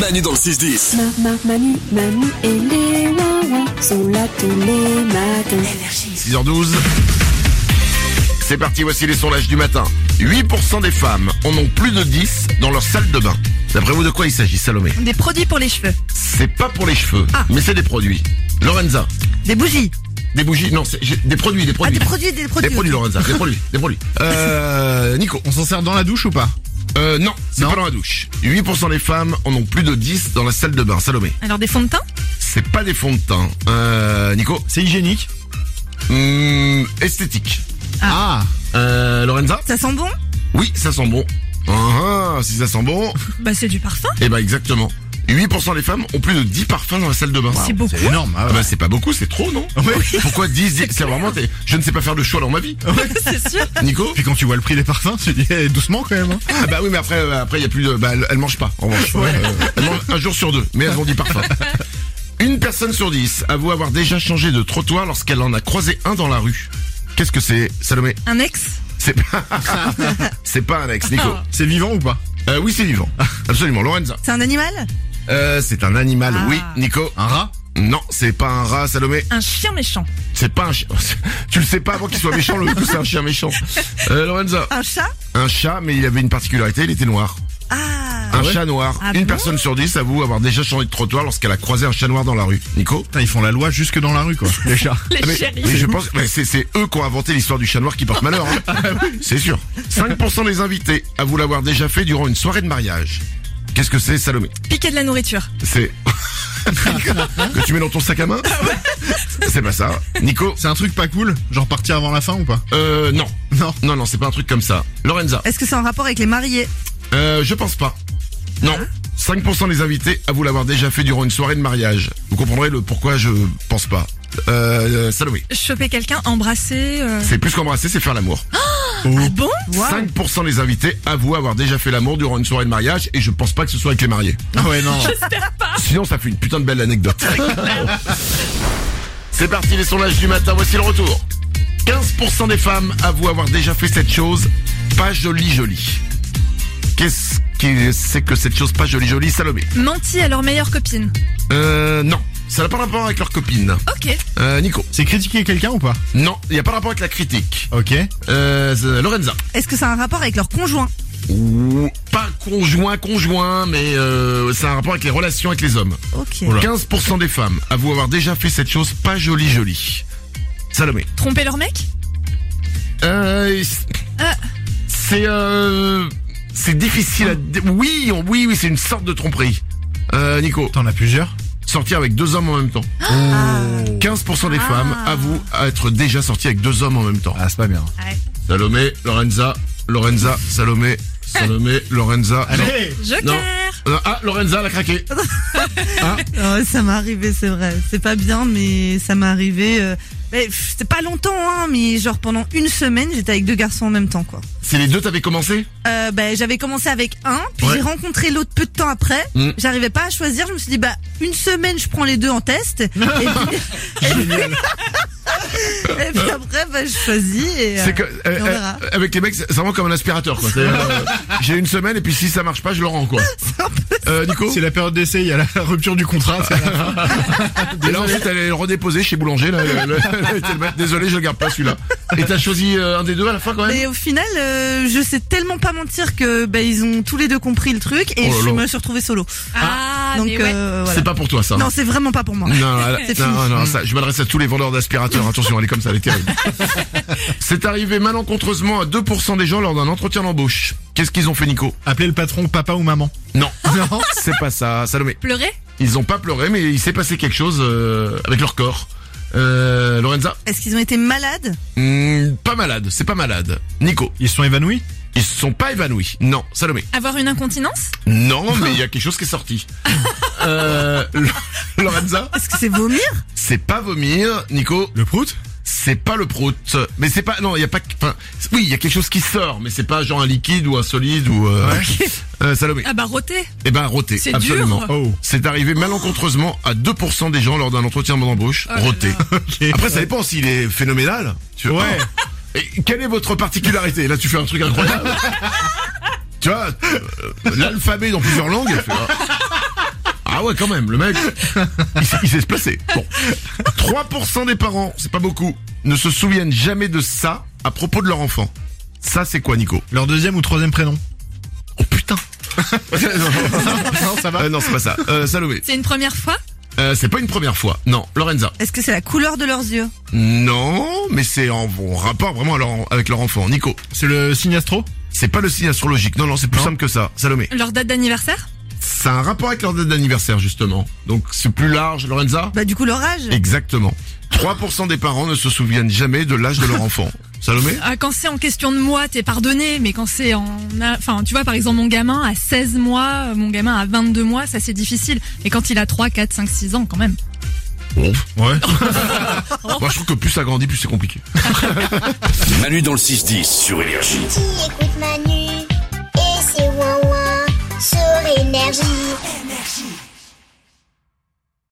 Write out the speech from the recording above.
Manu dans le 6-10. Ma, ma, Manu, Manu et les Wawa sont là tous les matins. 6h12. C'est parti, voici les sondages du matin. 8% des femmes en ont plus de 10 dans leur salle de bain. D'après vous, de quoi il s'agit, Salomé? Des produits pour les cheveux. C'est pas pour les cheveux, Ah. mais c'est des produits. Lorenza, Des bougies. des bougies, non, c'est- j'ai- des produits, des Ah, produits. des produits, des produits. Des produits, Lorenza, des produits, des produits. Euh, Nico, On s'en sert dans la douche ou pas? Euh, non, c'est pas dans la douche. 8% des femmes en ont plus de 10 dans la salle de bain. Salomé, Alors des fonds de teint? C'est pas des fonds de teint. Euh, Nico, C'est hygiénique? Hum, esthétique. Ah, Euh, Lorenza, Ça sent bon? Oui, ça sent bon. Ah, ah, si ça sent bon, Bah c'est du parfum. Eh ben exactement. 8% des femmes ont plus de 10 parfums dans la salle de bain. C'est beaucoup. c'est énorme. Ah, Ah ouais. bah c'est pas beaucoup, c'est trop, non Pourquoi 10, 10 C'est vraiment, t'es- je ne sais pas faire de choix dans ma vie. c'est sûr. Nico Puis quand tu vois le prix des parfums, tu te dis eh, doucement quand même. hein. Ah bah oui, mais après, euh, après il y a plus de, bah elle, elle mange pas. En revanche, Euh, elle mange un jour sur deux, mais elles ont 10 parfums. Une personne sur 10 avoue avoir déjà changé de trottoir lorsqu'elle en a croisé un dans la rue. Qu'est-ce que c'est, Salomé? Un ex? C'est pas, c'est pas un ex, Nico. C'est vivant ou pas? Euh, oui, c'est vivant. Absolument, Lorenza. C'est un animal? Euh, c'est un animal, Ah. oui. Nico. Un rat Non, c'est pas un rat, Salomé. Un chien méchant. C'est pas un chien. Tu le sais pas avant qu'il soit méchant, le coup c'est un chien méchant. Euh, Lorenza, Un chat un chat, mais il avait une particularité, il était noir. Ah Un chat noir. Ah une bon personne sur dix avoue avoir déjà changé de trottoir lorsqu'elle a croisé un chat noir dans la rue. Nico Putain, ils font la loi jusque dans la rue quoi. Les chats. Les Ah, mais, chéris. mais je pense mais c'est, c'est eux qui ont inventé l'histoire du chat noir qui porte malheur. hein. C'est sûr. 5% des invités avouent l'avoir déjà fait durant une soirée de mariage. Qu'est-ce que c'est, Salomé Piquer de la nourriture. C'est... que tu mets dans ton sac à main C'est pas ça. Nico C'est un truc pas cool Genre partir avant la fin ou pas Euh, non. Non. Non, non, c'est pas un truc comme ça. Lorenza Est-ce que c'est en rapport avec les mariés Euh, je pense pas. Non. 5% des invités avouent l'avoir déjà fait durant une soirée de mariage. Vous comprendrez le pourquoi je pense pas. Euh, Salomé. Choper quelqu'un, embrasser. euh. C'est plus qu'embrasser, c'est faire l'amour. Ah bon 5% des invités avouent avoir déjà fait l'amour durant une soirée de mariage et je pense pas que ce soit avec les mariés. Ah ouais non. Sinon, ça fait une putain de belle anecdote. C'est parti, les sondages du matin, voici le retour. 15% des femmes avouent avoir déjà fait cette chose pas jolie jolie. Qu'est-ce que c'est que cette chose pas jolie jolie, Salomé? Menti à leur meilleure copine. Euh, non. Ça n'a pas rapport avec leur copine. Ok. Euh, Nico. C'est critiquer quelqu'un ou pas? Non, il n'y a pas rapport avec la critique. Ok. Euh, euh, Lorenza. Est-ce que c'est un rapport avec leur conjoint? Ouh, Pas conjoint, conjoint, mais euh, ça a un rapport avec les relations avec les hommes. Ok. Oula. 15% des femmes avouent avoir déjà fait cette chose pas jolie jolie. Salomé. Tromper leur mec? Euh, Ah. c'est euh, c'est difficile à dé- oui on- oui oui c'est une sorte de tromperie. Euh, Nico, T'en as plusieurs? Sortir avec deux hommes en même temps. Ah. 15% des femmes avouent être déjà sorties avec deux hommes en même temps. Ah c'est pas bien. Salomé, Lorenza, Lorenza, Salomé, Salomé, Lorenza. Allez Joker Non. Non, Ah, Lorenza, elle a craqué. Ouais, ça m'est arrivé, c'est vrai. C'est pas bien, mais ça m'est arrivé. euh, mais, pff, C'était pas longtemps, hein, mais genre pendant une semaine, j'étais avec deux garçons en même temps, quoi. C'est les deux t'avais commencé? Euh, bah, j'avais commencé avec un, puis Ouais. j'ai rencontré l'autre peu de temps après. Mm. J'arrivais pas à choisir. Je me suis dit, bah, une semaine, je prends les deux en test. et, puis, et puis après, bah, je choisis. Et, euh, C'est que euh, on verra. euh, avec les mecs, c'est vraiment comme un aspirateur. quoi. C'est, euh, J'ai une semaine et puis si ça marche pas, je le rends quoi. Euh, Nico. C'est la période d'essai, il y a la rupture du contrat. c'est à la fin. Et là ensuite elle est redéposée chez Boulanger. Là, le- le- le. Désolé, je le garde pas celui-là. Et t'as choisi euh, un des deux à la fin quand même? Et au final, euh, je sais tellement pas mentir que bah, ils ont tous les deux compris le truc et Oh là je là. me suis retrouvée solo. Ah, Donc mais ouais. euh, voilà. C'est pas pour toi ça. Non, c'est vraiment pas pour moi. Non, non, C'est non, fini. non, ça, je m'adresse à tous les vendeurs d'aspirateurs. Attention, elle est comme ça, elle est terrible. C'est arrivé malencontreusement à 2% des gens lors d'un entretien d'embauche. Qu'est-ce qu'ils ont fait, Nico? Appeler le patron papa ou maman. Non, non, c'est pas ça, Salomé. Pleurer? Ils ont pas pleuré, mais il s'est passé quelque chose euh, avec leur corps. Euh, Lorenza? Est-ce qu'ils ont été malades? Hmm, Pas malade, c'est pas malade. Nico? Ils se sont évanouis? Ils se sont pas évanouis. Non, Salomé. Avoir une incontinence Non, mais il y a quelque chose qui est sorti. Euh, Lorenza Est-ce que c'est vomir C'est pas vomir. Nico Le prout C'est pas le prout. Mais c'est pas, non, il y a pas, enfin, oui, il y a quelque chose qui sort, mais c'est pas genre un liquide ou un solide ou, euh, euh, Salomé. Ah bah roter Eh ben, roté. C'est Absolument. dur. Oh. C'est arrivé malencontreusement à 2% des gens lors d'un entretien d'embauche. Oh roté. là. Ok. Après, ça dépend s'il est phénoménal. Tu vois. Ouais. Et quelle est votre particularité Là, tu fais un truc incroyable. tu vois, euh, l'alphabet dans plusieurs langues. elle fait, ah. Ah ouais, quand même, le mec, il sait, il sait se placer. Bon. 3% des parents, c'est pas beaucoup, ne se souviennent jamais de ça à propos de leur enfant. Ça, c'est quoi, Nico Leur deuxième ou troisième prénom Oh putain Non, ça va. Euh, Non, c'est pas ça. Euh, Salomé, C'est une première fois euh, c'est pas une première fois. Non, Lorenza. Est-ce que c'est la couleur de leurs yeux? Non, mais c'est en, en rapport vraiment à leur- avec leur enfant. Nico, C'est le signe astro? C'est pas le signe astrologique. Non, non, c'est plus Non. simple que ça. Salomé, Leur date d'anniversaire? C'est un rapport avec leur date d'anniversaire, justement. Donc, c'est plus large. Lorenza? Bah du coup leur âge Exactement. 3% des parents ne se souviennent jamais de l'âge de leur enfant. Salomé Ah, Quand c'est en question de mois, t'es pardonné, mais quand c'est en... a- Enfin, tu vois, par exemple, mon gamin a 16 mois, euh, mon gamin a 22 mois, ça c'est difficile. Et quand il a 3, 4, 5, 6 ans, quand même. Bon. Ouais. Moi, je trouve que plus ça grandit, plus c'est compliqué. Manu dans le 6-10 sur Énergie. Qui écoute Manu et c'est ouin ouin sur énergie.